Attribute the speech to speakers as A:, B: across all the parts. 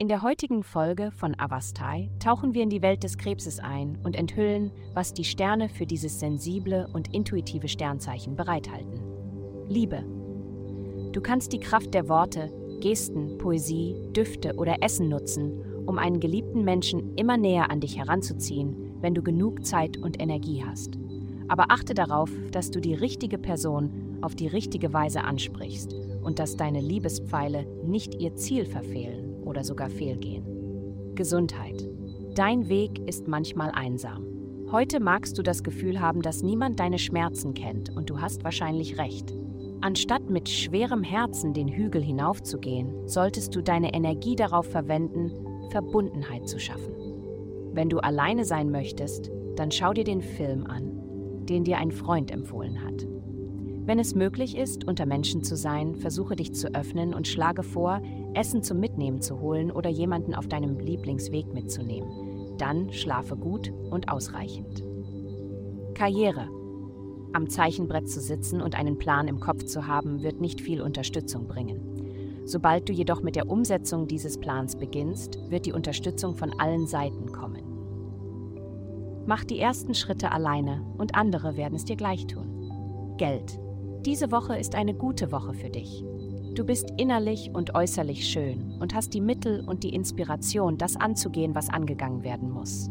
A: In der heutigen Folge von Avastai tauchen wir in die Welt des Krebses ein und enthüllen, was die Sterne für dieses sensible und intuitive Sternzeichen bereithalten. Liebe. Du kannst die Kraft der Worte, Gesten, Poesie, Düfte oder Essen nutzen, um einen geliebten Menschen immer näher an dich heranzuziehen, wenn du genug Zeit und Energie hast. Aber achte darauf, dass du die richtige Person auf die richtige Weise ansprichst und dass deine Liebespfeile nicht ihr Ziel verfehlen oder sogar fehlgehen. Gesundheit. Dein Weg ist manchmal einsam. Heute magst du das Gefühl haben, dass niemand deine Schmerzen kennt und du hast wahrscheinlich recht. Anstatt mit schwerem Herzen den Hügel hinaufzugehen, solltest du deine Energie darauf verwenden, Verbundenheit zu schaffen. Wenn du alleine sein möchtest, dann schau dir den Film an, den dir ein Freund empfohlen hat. Wenn es möglich ist, unter Menschen zu sein, versuche dich zu öffnen und schlage vor, Essen zum Mitnehmen zu holen oder jemanden auf deinem Lieblingsweg mitzunehmen. Dann schlafe gut und ausreichend. Karriere. Am Zeichenbrett zu sitzen und einen Plan im Kopf zu haben, wird nicht viel Unterstützung bringen. Sobald du jedoch mit der Umsetzung dieses Plans beginnst, wird die Unterstützung von allen Seiten kommen. Mach die ersten Schritte alleine und andere werden es dir gleich tun. Geld. Diese Woche ist eine gute Woche für dich. Du bist innerlich und äußerlich schön und hast die Mittel und die Inspiration, das anzugehen, was angegangen werden muss.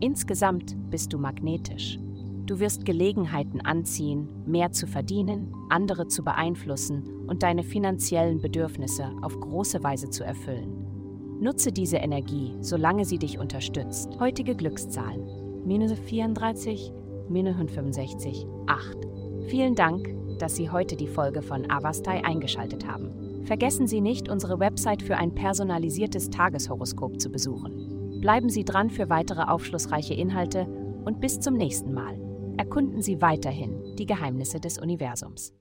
A: Insgesamt bist du magnetisch. Du wirst Gelegenheiten anziehen, mehr zu verdienen, andere zu beeinflussen und deine finanziellen Bedürfnisse auf große Weise zu erfüllen. Nutze diese Energie, solange sie dich unterstützt. Heutige Glückszahlen: minus 34, minus 65, 8. Vielen Dank, dass Sie heute die Folge von Avastai eingeschaltet haben. Vergessen Sie nicht, unsere Website für ein personalisiertes Tageshoroskop zu besuchen. Bleiben Sie dran für weitere aufschlussreiche Inhalte und bis zum nächsten Mal. Erkunden Sie weiterhin die Geheimnisse des Universums.